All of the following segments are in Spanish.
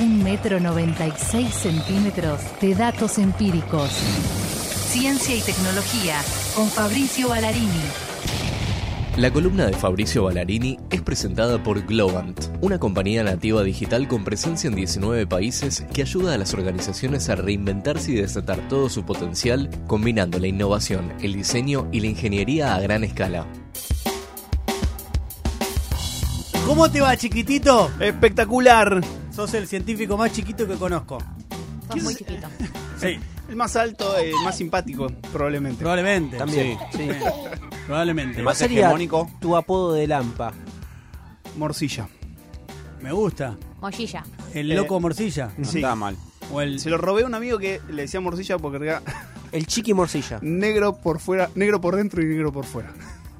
Un metro noventa y seis centímetros de datos empíricos. Ciencia y tecnología con Fabricio Ballarini. La columna de Fabricio Ballarini es presentada por Globant, una compañía nativa digital con presencia en 19 países que ayuda a las organizaciones a reinventarse y desatar todo su potencial, combinando la innovación, el diseño y la ingeniería a gran escala. ¿Cómo te va, chiquitito? Espectacular. Sos el científico más chiquito que conozco. Sos muy chiquito. Sí, El más alto, el más simpático, probablemente. probablemente. También. Sí. Probablemente. ¿Cuál sería tu apodo de Lampa? Morcilla. Me gusta. Mollilla. El Eh, loco morcilla. Sí. Está mal. O el... Se lo robé a un amigo que le decía morcilla porque era El chiqui morcilla. negro por fuera, negro por dentro y negro por fuera.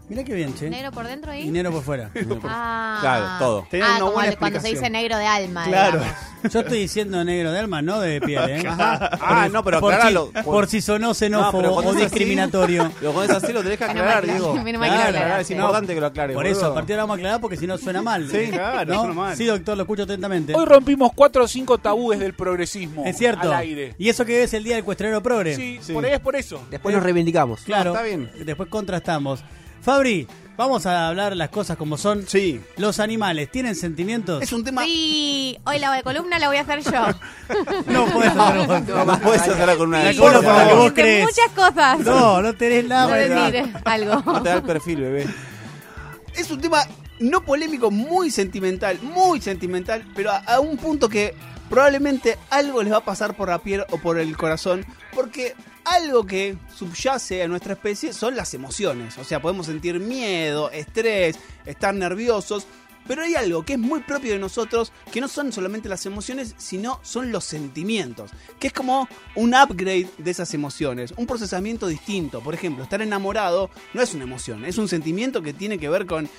Mirá qué bien, che. Negro por dentro Y y. negro por fuera. Ah. Claro, todo. Ah, una como buena cuando se explicación. dice negro de alma. Claro. digamos. Yo estoy diciendo negro de alma, no de piel, ¿eh? Ah, no, pero por, aclaralo. si, por si sonó xenófobo pero cuando o es así- discriminatorio. Con eso así lo tenés que Menos aclarar, mal que- digo. menos mal que lo Claro, aclaraste. es importante que lo aclare. Por eso, boludo. a partir de ahora vamos a aclarar porque si no suena mal. Sí, claro, ¿No? suena mal. Sí, doctor, lo escucho atentamente. Hoy rompimos cuatro o cinco tabúes del progresismo. Es cierto. Al aire. Y eso que es el día del cuestionario progre. Sí, Sí. por ahí es por eso. Después nos reivindicamos. Claro. está bien. Después contrastamos. Fabri, vamos a hablar las cosas como son. Sí. Los animales, ¿tienen sentimientos? Es un tema. Sí, hoy la columna la voy a hacer yo. No puedes hacer vos. No, no puedes hacerla con una La Sí, para la que vos crees. Muchas cosas. No, no tenés nada No para decir decir. algo. No te da el perfil, bebé. Es un tema no polémico, muy sentimental, muy sentimental, pero a, a un punto que probablemente algo les va a pasar por la piel o por el corazón, porque algo que subyace a nuestra especie son las emociones. O sea, podemos sentir miedo, estrés, estar nerviosos. Pero hay algo que es muy propio de nosotros, que no son solamente las emociones, sino son los sentimientos, que es como un upgrade de esas emociones, un procesamiento distinto. Por ejemplo, estar enamorado no es una emoción, es un sentimiento que tiene que ver con,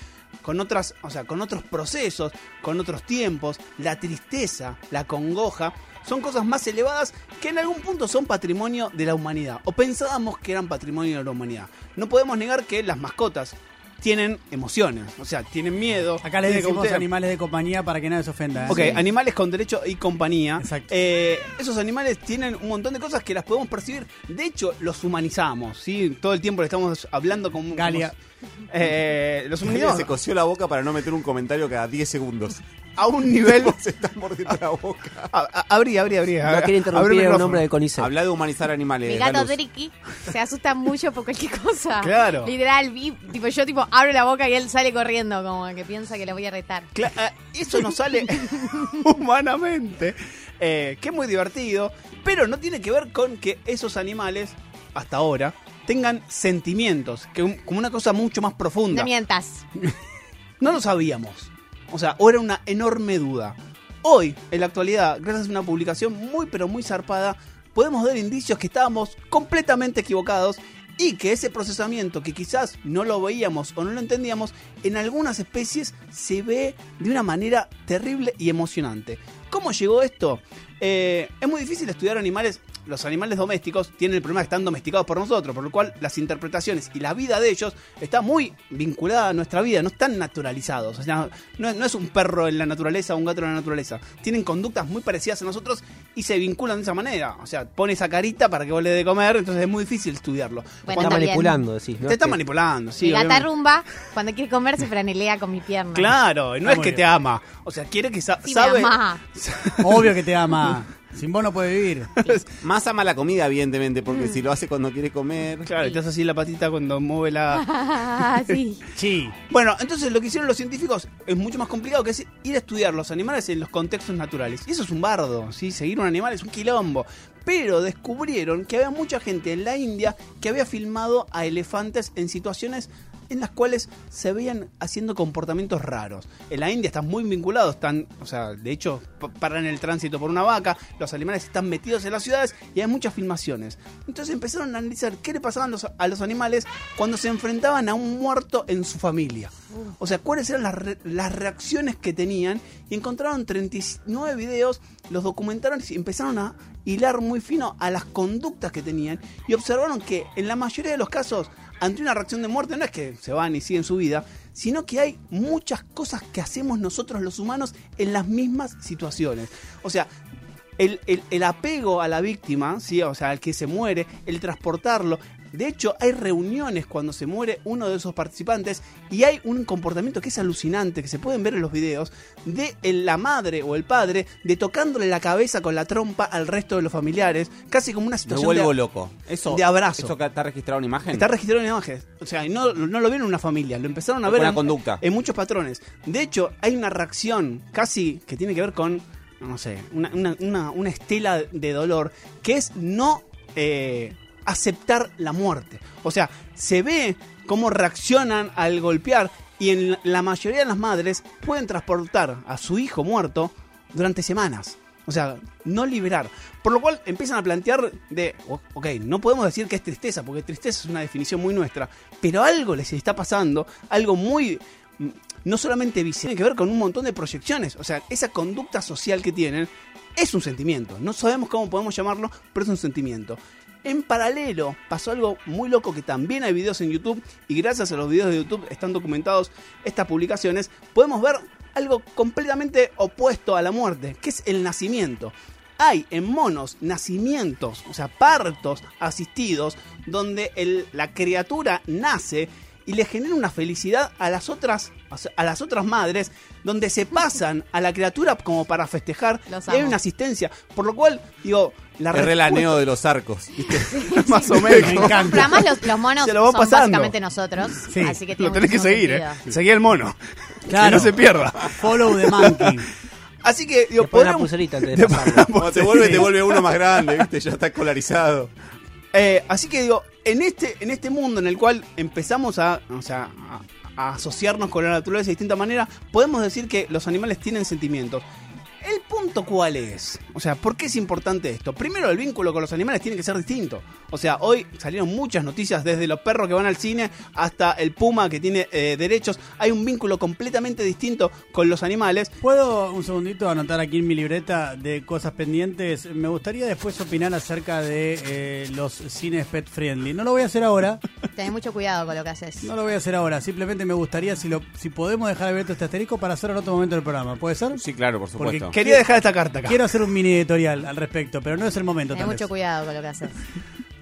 con otras, o sea, con otros procesos, con otros tiempos, la tristeza, la congoja. Son cosas más elevadas que en algún punto son patrimonio de la humanidad. O pensábamos que eran patrimonio de la humanidad. No podemos negar que las mascotas tienen emociones. O sea, tienen miedo. Acá les decimos cautela. animales de compañía para que nadie se ofenda. ¿eh? Ok, animales con derecho y compañía. Exacto. Eh, esos animales tienen un montón de cosas que las podemos percibir. De hecho, los humanizamos, ¿sí? Todo el tiempo le estamos hablando como- Galia. eh, los humanizamos se cosió la boca para no meter un comentario cada 10 segundos. a un nivel... Se está mordiendo la boca. a- a- Abrí, abrí, abrí. No quiere el interrumpir micrófono. nombre del CONICET. Habla de humanizar animales. Mi gato. Driki se asusta mucho por cualquier cosa. Claro. Literal, vi, tipo, yo tipo abro la boca y él sale corriendo, como que piensa que lo voy a retar. Cla- eh, eso nos sale humanamente, eh, que es muy divertido, pero no tiene que ver con que esos animales, hasta ahora, tengan sentimientos, que un- como una cosa mucho más profunda. No mientas. No lo sabíamos. O sea, o era una enorme duda. Hoy, en la actualidad, gracias a una publicación muy pero muy zarpada, podemos ver indicios que estábamos completamente equivocados y que ese procesamiento que quizás no lo veíamos o no lo entendíamos, en algunas especies se ve de una manera terrible y emocionante. ¿Cómo llegó esto? Eh, es muy difícil estudiar animales. Los animales domésticos tienen el problema que están domesticados por nosotros, por lo cual las interpretaciones y la vida de ellos está muy vinculada a nuestra vida, no están naturalizados. O sea, no, es- no es un perro en la naturaleza o un gato en la naturaleza. Tienen conductas muy parecidas a nosotros y se vinculan de esa manera. O sea, pone esa carita para que vos le dé de comer, entonces es muy difícil estudiarlo. Bueno, Está manipulando, decís. ¿no? Te está manipulando, sí. mi gata obviamente. rumba, cuando quiere comer, se franelea con mi pierna. Claro, y no Está es que bien. te ama. O sea, quiere que sa- Sí, me sabe. ama. Obvio que te ama. Sin vos no puede vivir. Más ama la comida, evidentemente, porque si lo hace cuando quiere comer. Claro, y te hace así la patita cuando mueve la. Sí. Sí. Bueno, entonces lo que hicieron los científicos es mucho más complicado que es ir a estudiar los animales en los contextos naturales. Y eso es un bardo, ¿sí? Seguir un animal es un quilombo. Pero descubrieron que había mucha gente en la India que había filmado a elefantes en situaciones en las cuales se veían haciendo comportamientos raros. En la India están muy vinculados, están, o sea, de hecho, pa- paran el tránsito por una vaca, los animales están metidos en las ciudades y hay muchas filmaciones. Entonces empezaron a analizar qué le pasaban los- a los animales cuando se enfrentaban a un muerto en su familia. O sea, cuáles eran las, re- las reacciones que tenían y encontraron 39 videos, los documentaron y empezaron a hilar muy fino a las conductas que tenían y observaron que en la mayoría de los casos, ante una reacción de muerte, no es que se van y siguen su vida, sino que hay muchas cosas que hacemos nosotros los humanos en las mismas situaciones. O sea, el, el- el apego a la víctima, ¿sí? o sea, al que se muere, el transportarlo. De hecho, hay reuniones cuando se muere uno de esos participantes y hay un comportamiento que es alucinante, que se pueden ver en los videos, de la madre o el padre de tocándole la cabeza con la trompa al resto de los familiares, casi como una Me situación vuelvo de, loco. Eso, de abrazo. ¿Eso está registrado en imagen? Está registrado en imágenes. O sea, no, no lo vieron en una familia, lo empezaron a ver en, conducta. en muchos patrones. De hecho, hay una reacción casi que tiene que ver con, no sé, una, una- una- una estela de dolor, que es no eh, aceptar la muerte. O sea, se ve cómo reaccionan al golpear y en la mayoría de las madres pueden transportar a su hijo muerto durante semanas. O sea, no liberar. Por lo cual empiezan a plantear de, ok, no podemos decir que es tristeza, porque tristeza es una definición muy nuestra, pero algo les está pasando, algo muy, mm, no solamente visible, tiene que ver con un montón de proyecciones. O sea, esa conducta social que tienen es un sentimiento. No sabemos cómo podemos llamarlo, pero es un sentimiento. En paralelo, pasó algo muy loco que también hay videos en YouTube y gracias a los videos de YouTube están documentados estas publicaciones. Podemos ver algo completamente opuesto a la muerte, que es el nacimiento. Hay en monos nacimientos, o sea, partos asistidos, donde la criatura nace y le genera una felicidad a las otras a las otras madres donde se pasan a la criatura como para festejar y hay una asistencia por lo cual digo la El relaneo de los arcos. ¿viste? más o menos Me encanta. Pero además los, los monos Se lo son pasando. básicamente nosotros. Sí, así que tiene lo tenés que seguir eh seguí el mono Claro. que no se pierda Follow the monkey. así que digo podremos- pulserita antes de pasarlo. Cuando te vuelve, te vuelve uno más grande, ¿viste? Ya está escolarizado. Eh, así que digo, en este, en este mundo en el cual empezamos a, a asociarnos con la naturaleza de distinta manera, podemos decir que los animales tienen sentimientos. ¿El punto cuál es? O sea, ¿por qué es importante esto? Primero, el vínculo con los animales tiene que ser distinto. O sea, hoy salieron muchas noticias, desde los perros que van al cine hasta el puma que tiene eh, derechos. Hay un vínculo completamente distinto con los animales. ¿Puedo un segundito anotar aquí en mi libreta de cosas pendientes? Me gustaría después opinar acerca de eh, los cines pet friendly. No lo voy a hacer ahora, Tenés mucho cuidado con lo que haces. no lo voy a hacer ahora. Simplemente me gustaría si lo si podemos dejar abierto este asterisco para hacerlo en otro momento del programa. ¿Puede ser? Sí, claro, por Porque supuesto. Quería dejar esta carta acá. Quiero hacer un mini editorial al respecto, pero no es el momento. Tal mucho vez. cuidado con lo que haces.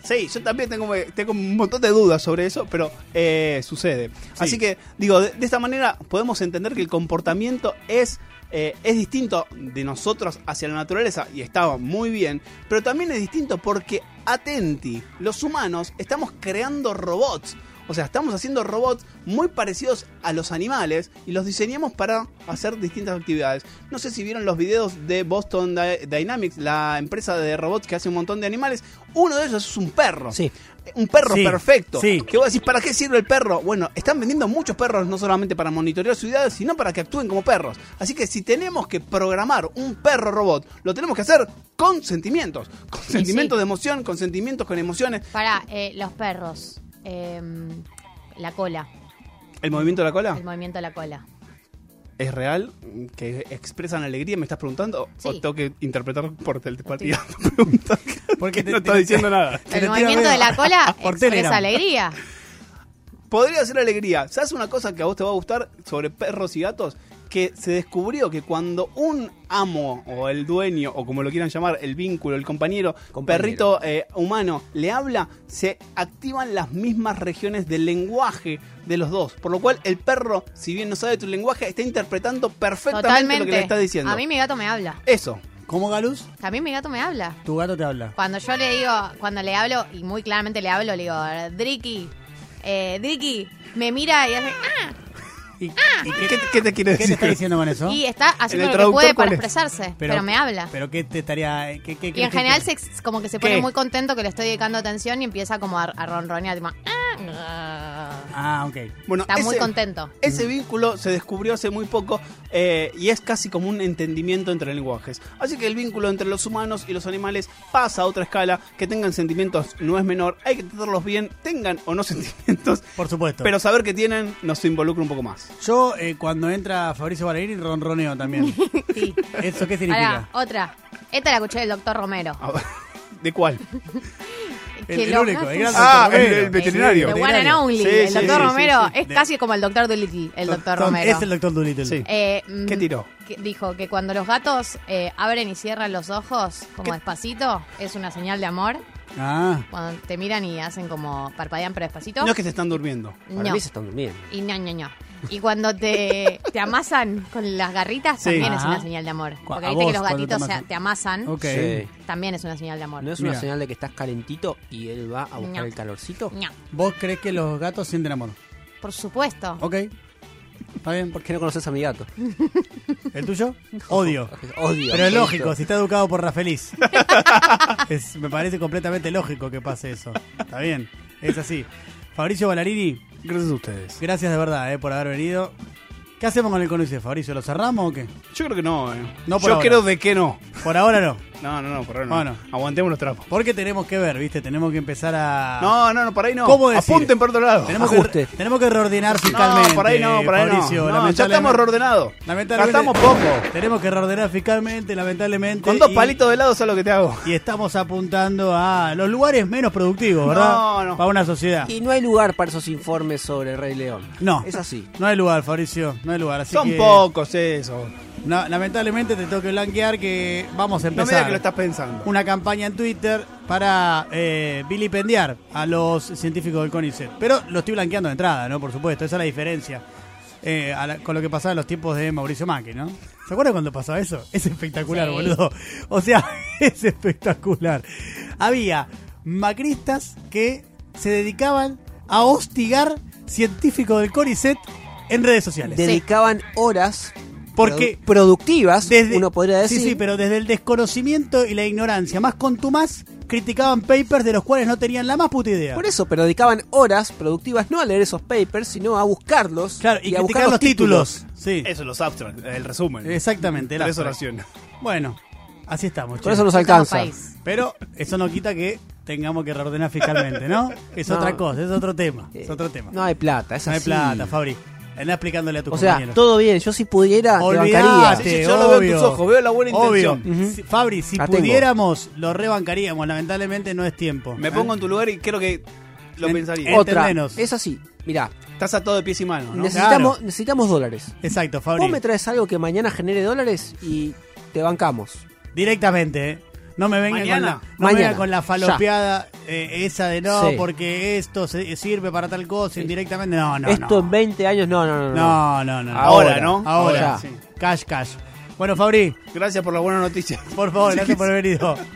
Sí, yo también tengo, tengo un montón de dudas sobre eso, pero eh, sucede. Así que, digo, de, de esta manera podemos entender que el comportamiento es, eh, es distinto de nosotros hacia la naturaleza y estaba muy bien, pero también es distinto porque, atenti, los humanos estamos creando robots. O sea, estamos haciendo robots muy parecidos a los animales y los diseñamos para hacer distintas actividades. No sé si vieron los videos de Boston Dy- Dynamics, la empresa de robots que hace un montón de animales. Uno de ellos es un perro. Sí. Un perro Sí, perfecto. sí. Que vos decís, ¿para qué sirve el perro? Bueno, están vendiendo muchos perros no solamente para monitorear ciudades, sino para que actúen como perros. Así que si tenemos que programar un perro robot, lo tenemos que hacer con sentimientos. Con sentimientos sí. de emoción, con sentimientos, con emociones. Para los perros, eh, la cola, ¿El movimiento de la cola el movimiento de la cola. es real? ¿Que expresan alegría? ¿Me estás preguntando? ¿O tengo que interpretar por telepatía? Porque te- no estás diciendo nada. El movimiento de la cola por expresa Telegram. alegría. Podría ser alegría. ¿Sabes una cosa que a vos te va a gustar sobre perros y gatos? Que se descubrió que cuando un amo o el dueño o como lo quieran llamar, el vínculo, el compañero, Compañero. perrito eh, humano le habla, se activan las mismas regiones del lenguaje de los dos. Por lo cual el perro, si bien no sabe tu lenguaje, está interpretando perfectamente Totalmente. lo que le estás diciendo. A mí mi gato me habla. Eso. ¿Cómo, Galus? También mi gato me habla. Tu gato te habla. Cuando yo le digo, cuando le hablo, y muy claramente le hablo, le digo, Driki, eh, Driki, me mira y hace, ah, ¿Y, y ¿Qué, qué, te- qué te quiere qué te decir? está diciendo con eso? y está haciendo el lo que puede para expresarse, pero, me habla. ¿Pero qué te estaría...? Qué, qué y en general se, como que se pone ¿Qué? muy contento que le estoy dedicando atención y empieza como a, a ronronear, tipo, ah, Ah, ok. Bueno, está muy contento. Ese vínculo se descubrió hace muy poco eh, y es casi como un entendimiento entre lenguajes. Así que el vínculo entre los humanos y los animales pasa a otra escala. Que tengan sentimientos no es menor, hay que tratarlos bien, tengan o no sentimientos, Por supuesto. pero saber que tienen nos involucra un poco más. Yo, eh, cuando entra Fabricio Ballerini, ronroneo también. Sí. ¿Eso qué significa? Ahora, otra. Esta la escuché del doctor Romero. A ver, ¿De cuál? El, único, el gran Ah, doctor el- Romero. el veterinario. The one and only. Sí, el sí, doctor sí, Romero sí, sí. es casi como el doctor Dolittle, el doctor Son- Romero. Es el doctor Dolittle. Sí. Eh, mm, ¿Qué tiró? que dijo que cuando los gatos eh, abren y cierran los ojos como despacito, es una señal de amor. Ah, Cuando te miran y hacen como parpadean pero despacito. No es que se están durmiendo. Para No. mí se están durmiendo. Y no, no, no. Y cuando te, te amasan con las garritas, Sí. también es Ajá. una señal de amor. Cu- Porque a viste vos que los cuando te gatitos amasan. te amasan, ok. Sí. también es una señal de amor. ¿No es Mira. una señal de que estás calentito y él va a buscar No. el calorcito? No, ¿Vos crees que los gatos sienten amor? por supuesto. Ok. Está bien. ¿Por qué no conoces a mi gato? ¿El tuyo? Odio. Odio. Pero es lógico, si está educado por Rafeliz. Es- me parece completamente lógico que pase eso. Está bien, es así. Fabricio Ballarini, Gracias a ustedes. gracias de verdad eh, por haber venido. ¿Qué hacemos con el conoce, Fabricio? ¿Lo cerramos o qué? Yo creo que no, eh. No por Yo ahora. creo de que no. Por ahora no. No, no, no, por ahora no. Bueno. Aguantemos los trapos. Porque tenemos que ver, ¿viste? Tenemos que empezar a. No, no, no, por ahí no. ¿Cómo decir? Apunten por otro lado. Tenemos Ajuste. que, tenemos que reordenar fiscalmente. No, por ahí no, por ahí Fabricio, no. No, ya estamos reordenados. Lamentablemente- Gastamos poco. Tenemos que reordenar fiscalmente, lamentablemente. Con dos y- palitos de helado es lo que te hago. Y estamos apuntando a los lugares menos productivos, ¿verdad? No, no. Para una sociedad. Y no hay lugar para esos informes sobre el Rey León. No. Es así. No hay lugar, Fabricio, no hay lugar. Así Son que, pocos eso. No, lamentablemente te tengo que blanquear que vamos a No me digas empezar que lo estás pensando. una campaña en Twitter para eh, vilipendiar a los científicos del CONICET. Pero lo estoy blanqueando de entrada, ¿no? Por supuesto, esa es la diferencia eh, la- con lo que pasaba en los tiempos de Mauricio Macri, ¿no? ¿Se acuerdan cuando pasaba eso? Es espectacular, Sí. boludo. O sea, es espectacular. Había macristas que se dedicaban a hostigar científicos del CONICET en redes sociales. Dedicaban horas Porque produ- productivas, desde, uno podría decir. Sí, sí, pero desde el desconocimiento y la ignorancia más contumaz, criticaban papers de los cuales no tenían la más puta idea. Por eso, pero dedicaban horas productivas no a leer esos papers, sino a buscarlos Claro, y, a buscar los títulos. Sí, Eso, los abstracts, el resumen. exactamente. el Tres abstract. oraciones. Bueno, así estamos. Che. eso nos alcanza. Pero eso no quita que tengamos que reordenar fiscalmente, ¿no? Es No. otra cosa, es otro tema. Es Eh, otro tema. No hay plata, es No hay plata, Fabri. Andá explicándole a tu O sea, compañero. todo bien, yo si pudiera te Olvidate, bancaría. Sí, yo lo veo en tus ojos, veo la buena Obvio. intención. Si- Fabri, si La tengo. pudiéramos, lo rebancaríamos. Lamentablemente no es tiempo. Me ¿eh? pongo en tu lugar y creo que lo En- pensaría. en- Otra, Entendenos. es así. Mirá, Estás a todo de pies y manos, ¿no? necesitamos, necesitamos dólares. Exacto, Fabri. Vos me traes algo que mañana genere dólares y te bancamos. Directamente, ¿eh? No me venga con Mañana. la, no me venga con la falopeada eh, esa de no, Sí. porque esto se, sirve para tal cosa, indirectamente. No, no, Esto no. en 20 años, no, no, no. no. No, no, no. Ahora, Ahora, ¿no? Ahora. Ahora. sí. Cash, cash. Bueno, Fabri, Gracias por la buena noticia. por favor, gracias por haber venido.